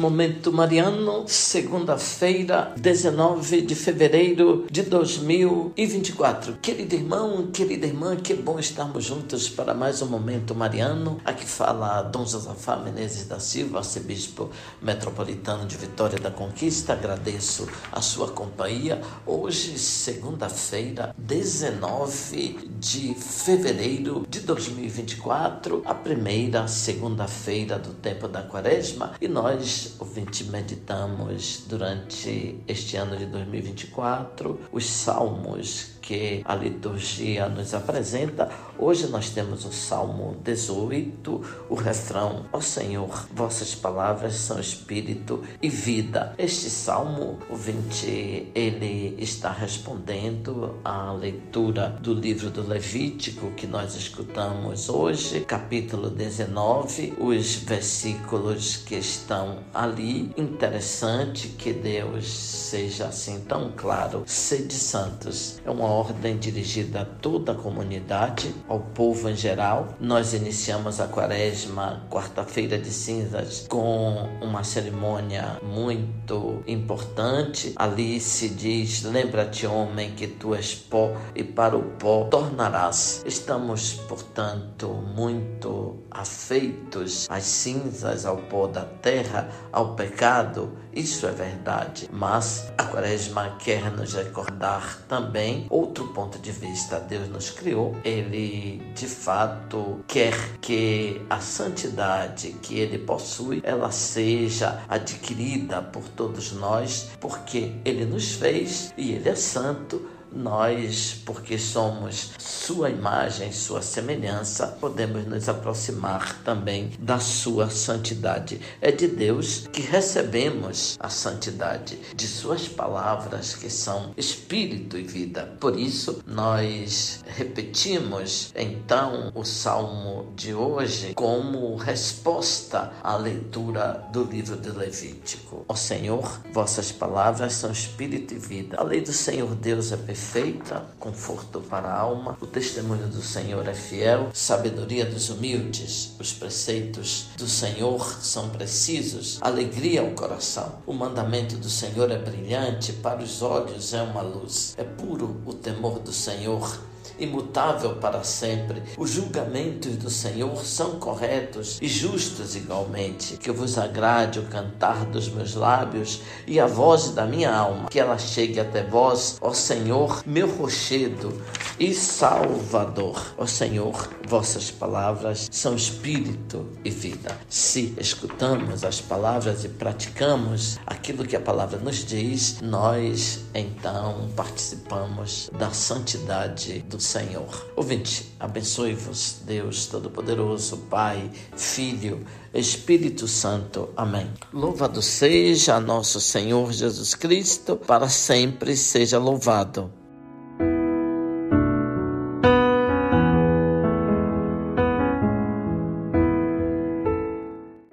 Momento Mariano, segunda-feira, 19 de fevereiro de 2024. Querido irmão, querida irmã, que bom estarmos juntos para mais um Momento Mariano. Aqui fala Dom Josafá Menezes da Silva, arcebispo metropolitano de Vitória da Conquista. Agradeço a sua companhia. Hoje, segunda-feira, 19 de fevereiro de 2024, a primeira segunda-feira do tempo da quaresma, e nós, ouvinte, meditamos durante este ano de 2024 os salmos que a liturgia nos apresenta. Hoje nós temos o Salmo 18, o refrão: Ó Senhor, vossas palavras são espírito e vida. Este salmo, o 20, ele está respondendo à leitura do livro do Levítico que nós escutamos hoje, capítulo 19, os versículos que estão ali. Interessante que Deus seja assim tão claro. Sede santos. É uma ordem dirigida a toda a comunidade, ao povo em geral. Nós iniciamos a quaresma, quarta-feira de cinzas, com uma cerimônia muito importante. Ali se diz: Lembra-te, homem, que tu és pó e para o pó tornarás. Estamos, portanto, muito afeitos às cinzas, ao pó da terra, ao pecado. Isso é verdade. Mas a quaresma quer nos recordar também outro ponto de vista. Deus nos criou, ele de fato quer que a santidade que ele possui, ela seja adquirida por todos nós, porque ele nos fez e ele é santo nós, porque somos sua imagem, sua semelhança, podemos nos aproximar também da sua santidade. É de Deus que recebemos a santidade, de suas palavras que são espírito e vida. Por isso, nós repetimos então o salmo de hoje como resposta à leitura do livro de Levítico. Ó Senhor, vossas palavras são espírito e vida. A lei do Senhor Deus é perfeita perfeita, conforto para a alma. O testemunho do Senhor é fiel, sabedoria dos humildes. Os preceitos do Senhor são precisos, alegria ao coração. O mandamento do Senhor é brilhante, para os olhos é uma luz. É puro o temor do Senhor imutável para sempre. Os julgamentos do Senhor são corretos e justos igualmente. Que vos agrade o cantar dos meus lábios e a voz da minha alma, que ela chegue até vós, ó Senhor, meu rochedo e Salvador. Ó Senhor, vossas palavras são espírito e vida. Se escutamos as palavras e praticamos aquilo que a palavra nos diz, nós então participamos da santidade do Senhor. Ouvinte, abençoe-vos, Deus Todo-Poderoso, Pai, Filho, Espírito Santo. Amém. Louvado seja nosso Senhor Jesus Cristo, para sempre seja louvado.